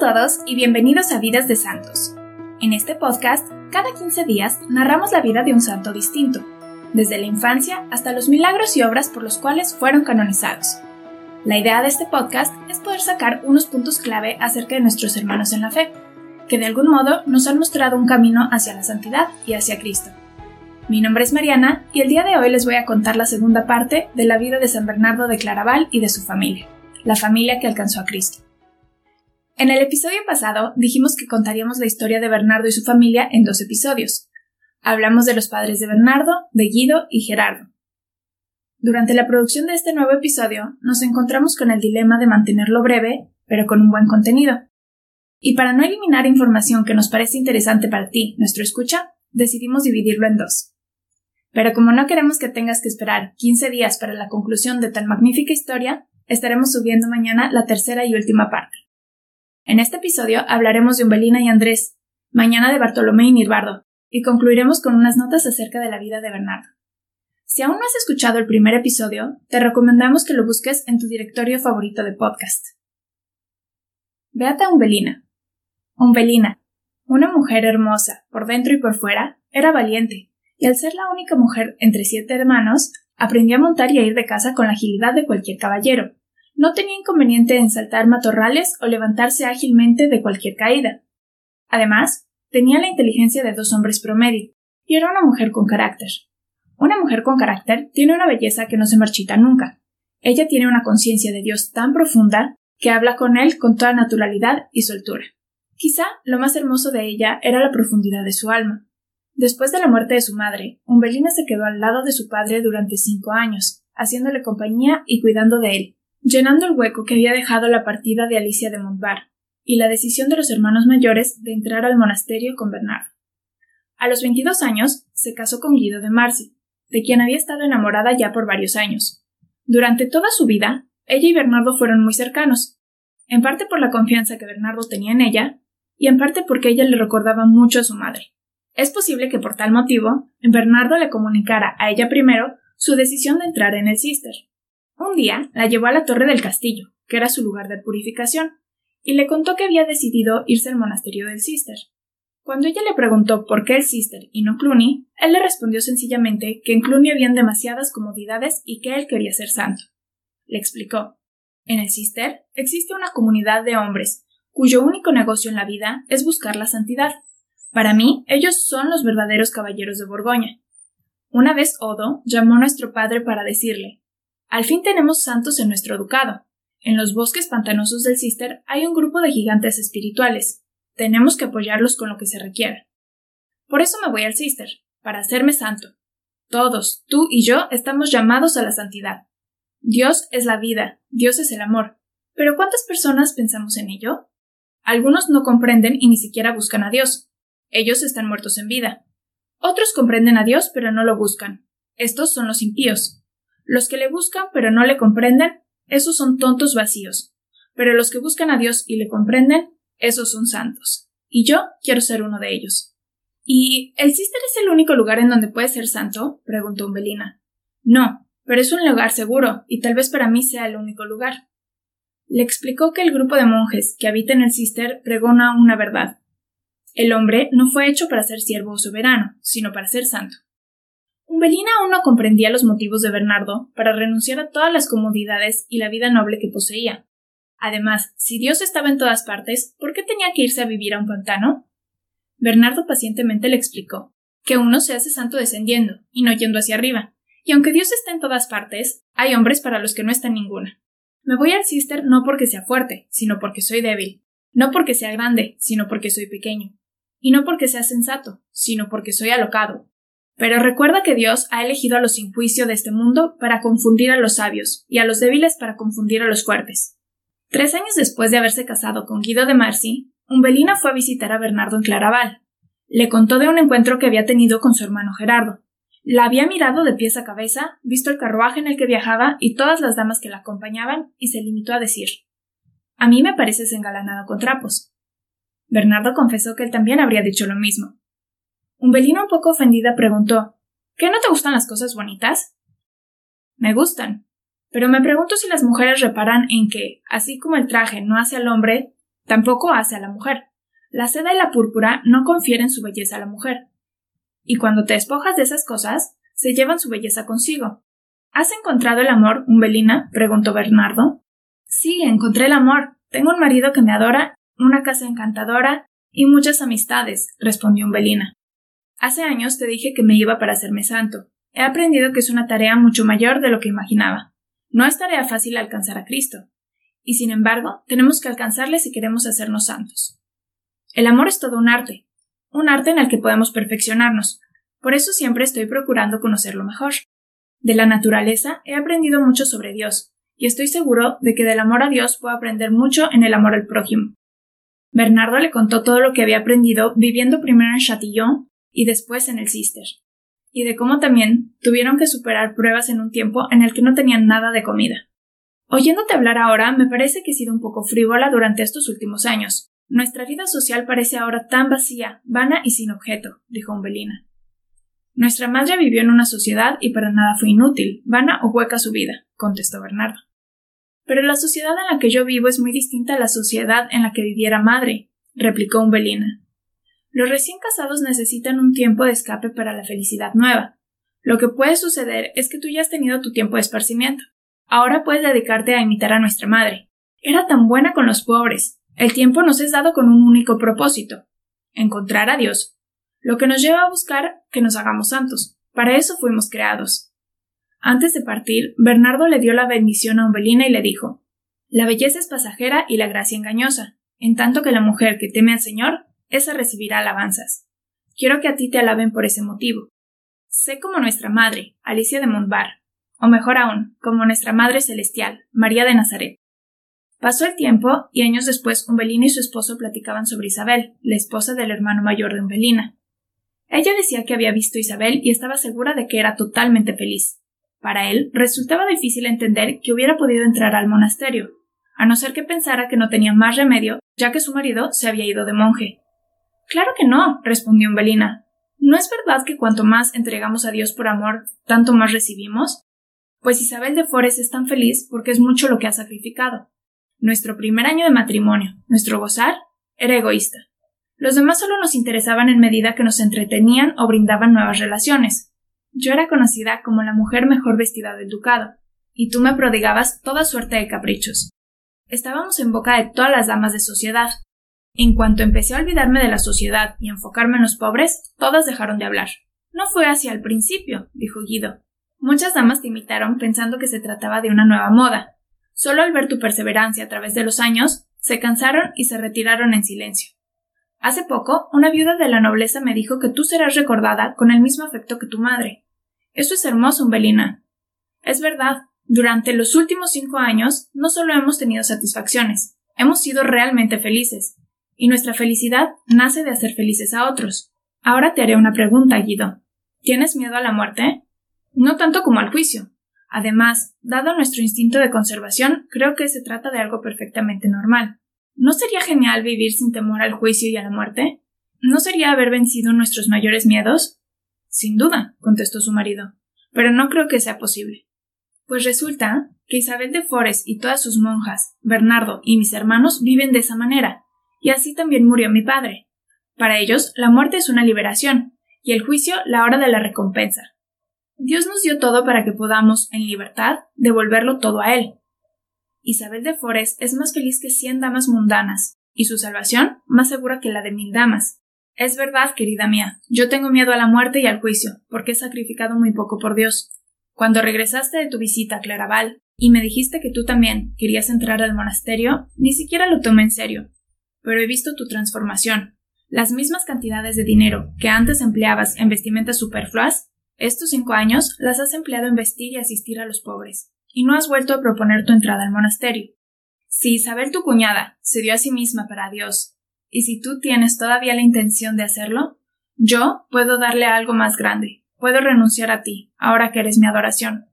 todos y bienvenidos a Vidas de Santos. En este podcast, cada 15 días narramos la vida de un santo distinto, desde la infancia hasta los milagros y obras por los cuales fueron canonizados. La idea de este podcast es poder sacar unos puntos clave acerca de nuestros hermanos en la fe, que de algún modo nos han mostrado un camino hacia la santidad y hacia Cristo. Mi nombre es Mariana y el día de hoy les voy a contar la segunda parte de la vida de San Bernardo de Claraval y de su familia, la familia que alcanzó a Cristo. En el episodio pasado dijimos que contaríamos la historia de Bernardo y su familia en dos episodios. Hablamos de los padres de Bernardo, de Guido y Gerardo. Durante la producción de este nuevo episodio nos encontramos con el dilema de mantenerlo breve, pero con un buen contenido. Y para no eliminar información que nos parece interesante para ti, nuestro escucha, decidimos dividirlo en dos. Pero como no queremos que tengas que esperar 15 días para la conclusión de tan magnífica historia, estaremos subiendo mañana la tercera y última parte. En este episodio hablaremos de Umbelina y Andrés, mañana de Bartolomé y Nirbardo, y concluiremos con unas notas acerca de la vida de Bernardo. Si aún no has escuchado el primer episodio, te recomendamos que lo busques en tu directorio favorito de podcast. Beata Umbelina. Umbelina, una mujer hermosa, por dentro y por fuera, era valiente, y al ser la única mujer entre siete hermanos, aprendió a montar y a ir de casa con la agilidad de cualquier caballero, no tenía inconveniente en saltar matorrales o levantarse ágilmente de cualquier caída. Además, tenía la inteligencia de dos hombres promedio, y era una mujer con carácter. Una mujer con carácter tiene una belleza que no se marchita nunca. Ella tiene una conciencia de Dios tan profunda que habla con él con toda naturalidad y soltura. Quizá lo más hermoso de ella era la profundidad de su alma. Después de la muerte de su madre, Umbelina se quedó al lado de su padre durante cinco años, haciéndole compañía y cuidando de él, llenando el hueco que había dejado la partida de Alicia de Montbar y la decisión de los hermanos mayores de entrar al monasterio con Bernardo. A los veintidós años se casó con Guido de Marci, de quien había estado enamorada ya por varios años. Durante toda su vida, ella y Bernardo fueron muy cercanos, en parte por la confianza que Bernardo tenía en ella, y en parte porque ella le recordaba mucho a su madre. Es posible que por tal motivo, Bernardo le comunicara a ella primero su decisión de entrar en el Cister, un día la llevó a la torre del castillo, que era su lugar de purificación, y le contó que había decidido irse al monasterio del Cister. Cuando ella le preguntó por qué el Cister y no Cluny, él le respondió sencillamente que en Cluny habían demasiadas comodidades y que él quería ser santo. Le explicó En el Cister existe una comunidad de hombres cuyo único negocio en la vida es buscar la santidad. Para mí, ellos son los verdaderos caballeros de Borgoña. Una vez Odo llamó a nuestro padre para decirle al fin tenemos santos en nuestro ducado. En los bosques pantanosos del Cister hay un grupo de gigantes espirituales. Tenemos que apoyarlos con lo que se requiera. Por eso me voy al Cister, para hacerme santo. Todos, tú y yo, estamos llamados a la santidad. Dios es la vida, Dios es el amor. Pero ¿cuántas personas pensamos en ello? Algunos no comprenden y ni siquiera buscan a Dios. Ellos están muertos en vida. Otros comprenden a Dios pero no lo buscan. Estos son los impíos. Los que le buscan pero no le comprenden, esos son tontos vacíos. Pero los que buscan a Dios y le comprenden, esos son santos. Y yo quiero ser uno de ellos. ¿Y el Cister es el único lugar en donde puede ser santo? preguntó Umbelina. No, pero es un lugar seguro, y tal vez para mí sea el único lugar. Le explicó que el grupo de monjes que habita en el Cister pregona una verdad. El hombre no fue hecho para ser siervo o soberano, sino para ser santo. Umbelina aún no comprendía los motivos de Bernardo para renunciar a todas las comodidades y la vida noble que poseía. Además, si Dios estaba en todas partes, ¿por qué tenía que irse a vivir a un pantano? Bernardo pacientemente le explicó que uno se hace santo descendiendo y no yendo hacia arriba, y aunque Dios está en todas partes, hay hombres para los que no está en ninguna. Me voy al cister no porque sea fuerte, sino porque soy débil, no porque sea grande, sino porque soy pequeño, y no porque sea sensato, sino porque soy alocado, pero recuerda que Dios ha elegido a los sin juicio de este mundo para confundir a los sabios y a los débiles para confundir a los fuertes. Tres años después de haberse casado con Guido de Marci, Umbelina fue a visitar a Bernardo en Claraval. Le contó de un encuentro que había tenido con su hermano Gerardo. La había mirado de pies a cabeza, visto el carruaje en el que viajaba y todas las damas que la acompañaban, y se limitó a decir A mí me pareces engalanado con trapos. Bernardo confesó que él también habría dicho lo mismo, Umbelina un poco ofendida preguntó ¿Qué no te gustan las cosas bonitas? Me gustan. Pero me pregunto si las mujeres reparan en que, así como el traje no hace al hombre, Tampoco hace a la mujer. La seda y la púrpura no confieren su belleza a la mujer. Y cuando te despojas de esas cosas, se llevan su belleza consigo. ¿Has encontrado el amor, Umbelina? preguntó Bernardo. Sí, encontré el amor. Tengo un marido que me adora, una casa encantadora y muchas amistades, respondió Umbelina. Hace años te dije que me iba para hacerme santo. He aprendido que es una tarea mucho mayor de lo que imaginaba. No es tarea fácil alcanzar a Cristo. Y sin embargo, tenemos que alcanzarle si queremos hacernos santos. El amor es todo un arte, un arte en el que podemos perfeccionarnos. Por eso siempre estoy procurando conocerlo mejor. De la naturaleza he aprendido mucho sobre Dios, y estoy seguro de que del amor a Dios puedo aprender mucho en el amor al prójimo. Bernardo le contó todo lo que había aprendido viviendo primero en Chatillon y después en el Cister, y de cómo también tuvieron que superar pruebas en un tiempo en el que no tenían nada de comida. Oyéndote hablar ahora, me parece que he sido un poco frívola durante estos últimos años. Nuestra vida social parece ahora tan vacía, vana y sin objeto, dijo Umbelina. Nuestra madre vivió en una sociedad y para nada fue inútil, vana o hueca su vida, contestó Bernardo. Pero la sociedad en la que yo vivo es muy distinta a la sociedad en la que viviera madre, replicó Umbelina. Los recién casados necesitan un tiempo de escape para la felicidad nueva. Lo que puede suceder es que tú ya has tenido tu tiempo de esparcimiento. Ahora puedes dedicarte a imitar a nuestra madre. Era tan buena con los pobres. El tiempo nos es dado con un único propósito encontrar a Dios, lo que nos lleva a buscar que nos hagamos santos. Para eso fuimos creados. Antes de partir, Bernardo le dio la bendición a Umbelina y le dijo La belleza es pasajera y la gracia engañosa, en tanto que la mujer que teme al Señor, esa recibirá alabanzas. Quiero que a ti te alaben por ese motivo. Sé como nuestra madre, Alicia de Montbar, o mejor aún, como nuestra Madre Celestial, María de Nazaret. Pasó el tiempo y años después Umbelina y su esposo platicaban sobre Isabel, la esposa del hermano mayor de Umbelina. Ella decía que había visto a Isabel y estaba segura de que era totalmente feliz. Para él resultaba difícil entender que hubiera podido entrar al monasterio, a no ser que pensara que no tenía más remedio, ya que su marido se había ido de monje. Claro que no, respondió Umbelina. ¿No es verdad que cuanto más entregamos a Dios por amor, tanto más recibimos? Pues Isabel de Forest es tan feliz porque es mucho lo que ha sacrificado. Nuestro primer año de matrimonio, nuestro gozar, era egoísta. Los demás solo nos interesaban en medida que nos entretenían o brindaban nuevas relaciones. Yo era conocida como la mujer mejor vestida del ducado, y tú me prodigabas toda suerte de caprichos. Estábamos en boca de todas las damas de sociedad. En cuanto empecé a olvidarme de la sociedad y enfocarme en los pobres, todas dejaron de hablar. No fue así al principio, dijo Guido. Muchas damas te imitaron pensando que se trataba de una nueva moda. Solo al ver tu perseverancia a través de los años, se cansaron y se retiraron en silencio. Hace poco, una viuda de la nobleza me dijo que tú serás recordada con el mismo afecto que tu madre. Eso es hermoso, Umbelina. Es verdad, durante los últimos cinco años no solo hemos tenido satisfacciones, hemos sido realmente felices. Y nuestra felicidad nace de hacer felices a otros. Ahora te haré una pregunta, Guido. ¿Tienes miedo a la muerte? No tanto como al juicio. Además, dado nuestro instinto de conservación, creo que se trata de algo perfectamente normal. ¿No sería genial vivir sin temor al juicio y a la muerte? ¿No sería haber vencido nuestros mayores miedos? Sin duda, contestó su marido, pero no creo que sea posible. Pues resulta que Isabel de Forest y todas sus monjas, Bernardo y mis hermanos viven de esa manera, y así también murió mi padre. Para ellos, la muerte es una liberación, y el juicio la hora de la recompensa. Dios nos dio todo para que podamos, en libertad, devolverlo todo a Él. Isabel de Forest es más feliz que cien damas mundanas, y su salvación más segura que la de mil damas. Es verdad, querida mía, yo tengo miedo a la muerte y al juicio, porque he sacrificado muy poco por Dios. Cuando regresaste de tu visita a Claraval y me dijiste que tú también querías entrar al monasterio, ni siquiera lo tomé en serio. Pero he visto tu transformación. Las mismas cantidades de dinero que antes empleabas en vestimentas superfluas, estos cinco años las has empleado en vestir y asistir a los pobres y no has vuelto a proponer tu entrada al monasterio. Si Isabel tu cuñada se dio a sí misma para Dios, y si tú tienes todavía la intención de hacerlo, yo puedo darle algo más grande, puedo renunciar a ti, ahora que eres mi adoración.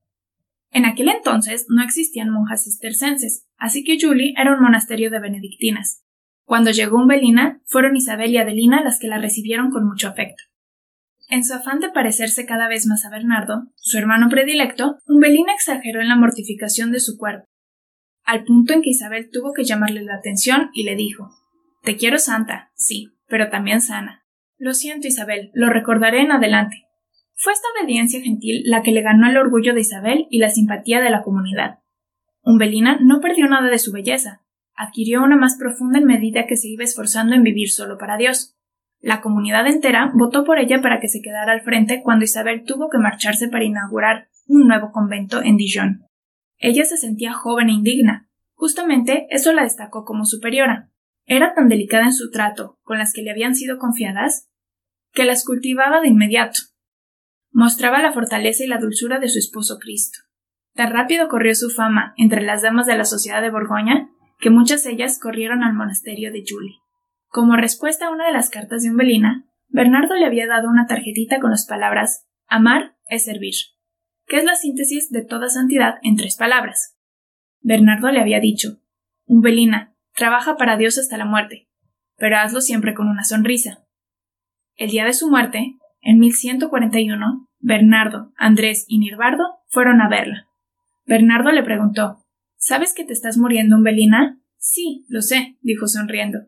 En aquel entonces no existían monjas cistercenses, así que Julie era un monasterio de benedictinas. Cuando llegó Umbelina, fueron Isabel y Adelina las que la recibieron con mucho afecto. En su afán de parecerse cada vez más a Bernardo, su hermano predilecto, Umbelina exageró en la mortificación de su cuerpo, al punto en que Isabel tuvo que llamarle la atención y le dijo Te quiero santa, sí, pero también sana. Lo siento, Isabel, lo recordaré en adelante. Fue esta obediencia gentil la que le ganó el orgullo de Isabel y la simpatía de la comunidad. Umbelina no perdió nada de su belleza, adquirió una más profunda en medida que se iba esforzando en vivir solo para Dios. La comunidad entera votó por ella para que se quedara al frente cuando Isabel tuvo que marcharse para inaugurar un nuevo convento en Dijon. Ella se sentía joven e indigna. Justamente eso la destacó como superiora. Era tan delicada en su trato con las que le habían sido confiadas que las cultivaba de inmediato. Mostraba la fortaleza y la dulzura de su esposo Cristo. Tan rápido corrió su fama entre las damas de la sociedad de Borgoña que muchas de ellas corrieron al monasterio de Julie. Como respuesta a una de las cartas de Umbelina, Bernardo le había dado una tarjetita con las palabras Amar es servir, que es la síntesis de toda santidad en tres palabras. Bernardo le había dicho Umbelina, trabaja para Dios hasta la muerte, pero hazlo siempre con una sonrisa. El día de su muerte, en 1141, Bernardo, Andrés y Nirbardo fueron a verla. Bernardo le preguntó ¿Sabes que te estás muriendo, Umbelina? Sí, lo sé, dijo sonriendo.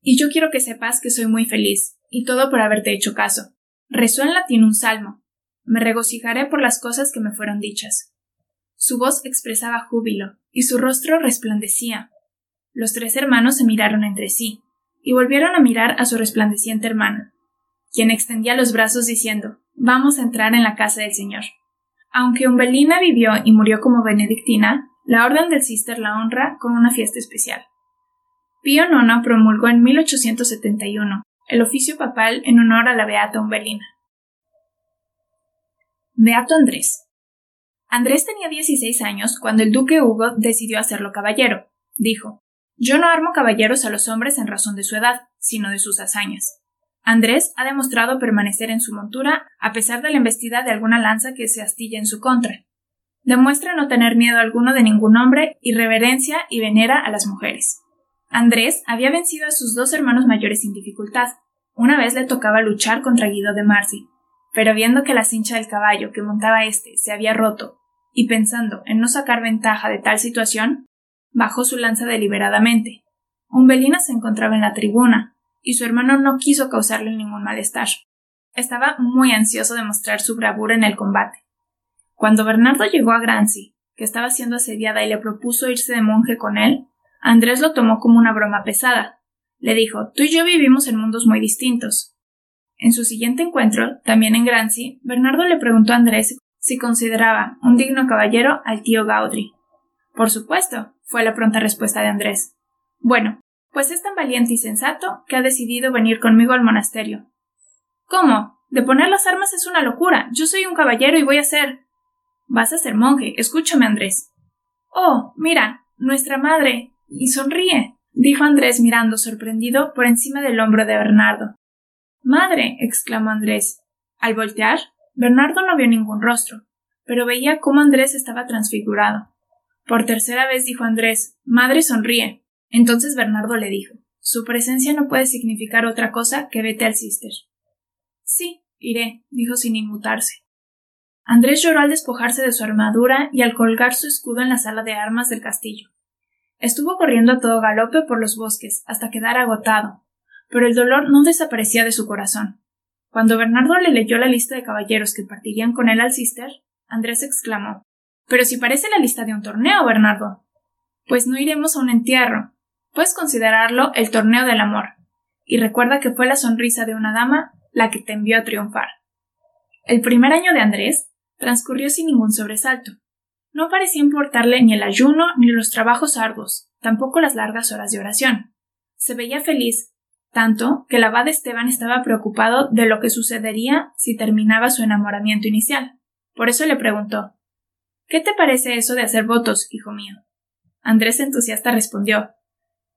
Y yo quiero que sepas que soy muy feliz, y todo por haberte hecho caso. Rezó en latín un salmo. Me regocijaré por las cosas que me fueron dichas. Su voz expresaba júbilo, y su rostro resplandecía. Los tres hermanos se miraron entre sí, y volvieron a mirar a su resplandeciente hermana, quien extendía los brazos diciendo Vamos a entrar en la casa del Señor. Aunque Umbelina vivió y murió como benedictina, la Orden del Cister la honra con una fiesta especial. Pío IX promulgó en 1871 el oficio papal en honor a la Beata Umbelina. Beato Andrés. Andrés tenía 16 años cuando el duque Hugo decidió hacerlo caballero. Dijo, Yo no armo caballeros a los hombres en razón de su edad, sino de sus hazañas. Andrés ha demostrado permanecer en su montura a pesar de la embestida de alguna lanza que se astilla en su contra. Demuestra no tener miedo alguno de ningún hombre y reverencia y venera a las mujeres. Andrés había vencido a sus dos hermanos mayores sin dificultad. Una vez le tocaba luchar contra Guido de Marci, pero viendo que la cincha del caballo que montaba éste se había roto, y pensando en no sacar ventaja de tal situación, bajó su lanza deliberadamente. Umbelina se encontraba en la tribuna, y su hermano no quiso causarle ningún malestar. Estaba muy ansioso de mostrar su bravura en el combate. Cuando Bernardo llegó a Grancy, que estaba siendo asediada y le propuso irse de monje con él, Andrés lo tomó como una broma pesada. Le dijo Tú y yo vivimos en mundos muy distintos. En su siguiente encuentro, también en Grancy, Bernardo le preguntó a Andrés si consideraba un digno caballero al tío Gaudry. Por supuesto, fue la pronta respuesta de Andrés. Bueno, pues es tan valiente y sensato que ha decidido venir conmigo al monasterio. ¿Cómo? De poner las armas es una locura. Yo soy un caballero y voy a ser. Vas a ser monje. Escúchame, Andrés. Oh, mira, nuestra madre y sonríe, dijo Andrés mirando sorprendido por encima del hombro de Bernardo. Madre. exclamó Andrés. Al voltear, Bernardo no vio ningún rostro, pero veía cómo Andrés estaba transfigurado. Por tercera vez dijo Andrés Madre sonríe. Entonces Bernardo le dijo Su presencia no puede significar otra cosa que vete al cister. Sí, iré, dijo sin inmutarse. Andrés lloró al despojarse de su armadura y al colgar su escudo en la sala de armas del castillo. Estuvo corriendo a todo galope por los bosques hasta quedar agotado, pero el dolor no desaparecía de su corazón. Cuando Bernardo le leyó la lista de caballeros que partirían con él al Cister, Andrés exclamó Pero si parece la lista de un torneo, Bernardo. Pues no iremos a un entierro. Puedes considerarlo el torneo del amor. Y recuerda que fue la sonrisa de una dama la que te envió a triunfar. El primer año de Andrés transcurrió sin ningún sobresalto. No parecía importarle ni el ayuno ni los trabajos arduos, tampoco las largas horas de oración. Se veía feliz, tanto que el abad Esteban estaba preocupado de lo que sucedería si terminaba su enamoramiento inicial. Por eso le preguntó ¿Qué te parece eso de hacer votos, hijo mío? Andrés entusiasta respondió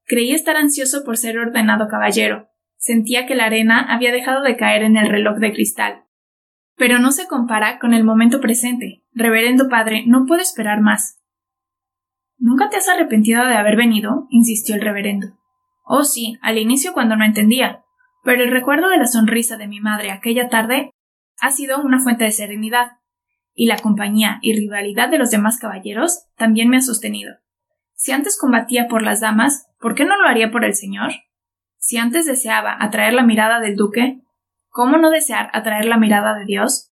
Creí estar ansioso por ser ordenado caballero. Sentía que la arena había dejado de caer en el reloj de cristal pero no se compara con el momento presente. Reverendo Padre, no puedo esperar más. ¿Nunca te has arrepentido de haber venido? insistió el reverendo. Oh, sí, al inicio cuando no entendía, pero el recuerdo de la sonrisa de mi madre aquella tarde ha sido una fuente de serenidad, y la compañía y rivalidad de los demás caballeros también me ha sostenido. Si antes combatía por las damas, ¿por qué no lo haría por el señor? Si antes deseaba atraer la mirada del duque, ¿cómo no desear atraer la mirada de Dios?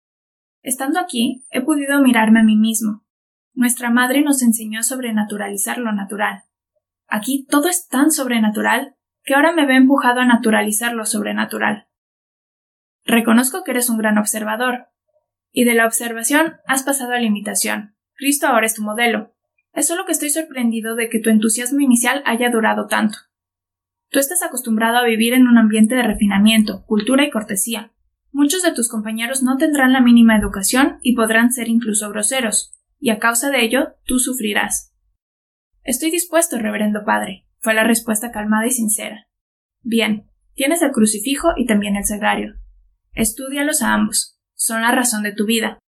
Estando aquí, he podido mirarme a mí mismo. Nuestra madre nos enseñó a sobrenaturalizar lo natural. Aquí todo es tan sobrenatural que ahora me ve empujado a naturalizar lo sobrenatural. Reconozco que eres un gran observador, y de la observación has pasado a la imitación. Cristo ahora es tu modelo. Es solo que estoy sorprendido de que tu entusiasmo inicial haya durado tanto. Tú estás acostumbrado a vivir en un ambiente de refinamiento, cultura y cortesía. Muchos de tus compañeros no tendrán la mínima educación y podrán ser incluso groseros, y a causa de ello tú sufrirás. Estoy dispuesto, reverendo padre, fue la respuesta calmada y sincera. Bien, tienes el crucifijo y también el sagrario. Estúdialos a ambos. Son la razón de tu vida.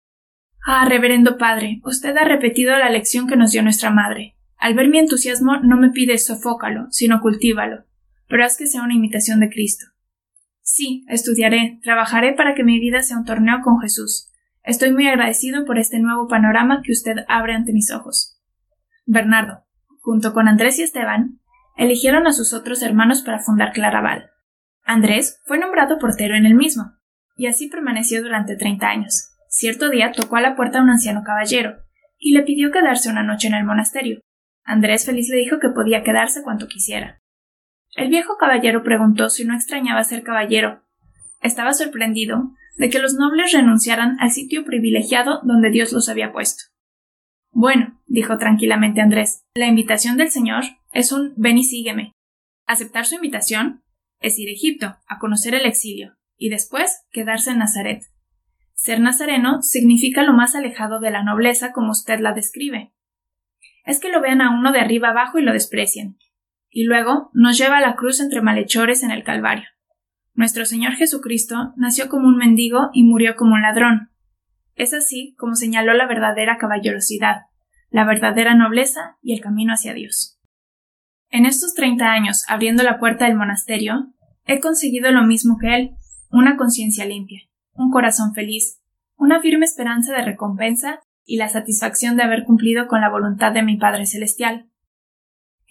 Ah, reverendo padre, usted ha repetido la lección que nos dio nuestra madre. Al ver mi entusiasmo no me pides sofócalo, sino cultívalo, pero haz que sea una imitación de Cristo. Sí, estudiaré, trabajaré para que mi vida sea un torneo con Jesús. Estoy muy agradecido por este nuevo panorama que usted abre ante mis ojos. Bernardo, junto con Andrés y Esteban, eligieron a sus otros hermanos para fundar Claraval. Andrés fue nombrado portero en el mismo, y así permaneció durante treinta años. Cierto día tocó a la puerta un anciano caballero, y le pidió quedarse una noche en el monasterio. Andrés feliz le dijo que podía quedarse cuanto quisiera. El viejo caballero preguntó si no extrañaba ser caballero. Estaba sorprendido de que los nobles renunciaran al sitio privilegiado donde Dios los había puesto. Bueno, dijo tranquilamente Andrés, la invitación del Señor es un ven y sígueme. Aceptar su invitación es ir a Egipto, a conocer el exilio, y después quedarse en Nazaret. Ser nazareno significa lo más alejado de la nobleza como usted la describe. Es que lo vean a uno de arriba abajo y lo desprecien. Y luego nos lleva a la cruz entre malhechores en el Calvario. Nuestro Señor Jesucristo nació como un mendigo y murió como un ladrón. Es así como señaló la verdadera caballerosidad, la verdadera nobleza y el camino hacia Dios. En estos treinta años abriendo la puerta del monasterio, he conseguido lo mismo que él, una conciencia limpia un corazón feliz, una firme esperanza de recompensa y la satisfacción de haber cumplido con la voluntad de mi Padre Celestial.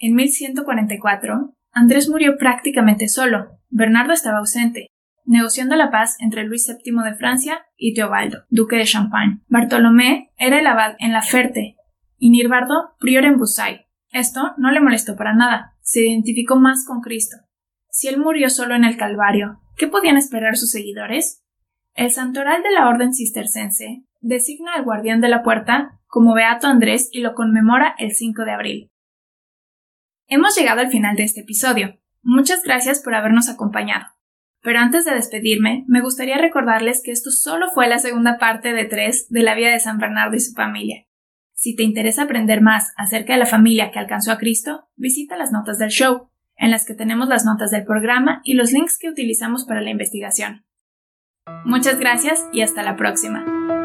En 1144, Andrés murió prácticamente solo. Bernardo estaba ausente, negociando la paz entre Luis VII de Francia y Teobaldo, duque de Champagne. Bartolomé era el abad en La Ferte y Nirbardo prior en Busay. Esto no le molestó para nada, se identificó más con Cristo. Si él murió solo en el Calvario, ¿qué podían esperar sus seguidores? El santoral de la Orden Cistercense designa al guardián de la puerta como Beato Andrés y lo conmemora el 5 de abril. Hemos llegado al final de este episodio. Muchas gracias por habernos acompañado. Pero antes de despedirme, me gustaría recordarles que esto solo fue la segunda parte de tres de la vida de San Bernardo y su familia. Si te interesa aprender más acerca de la familia que alcanzó a Cristo, visita las notas del show, en las que tenemos las notas del programa y los links que utilizamos para la investigación. Muchas gracias y hasta la próxima.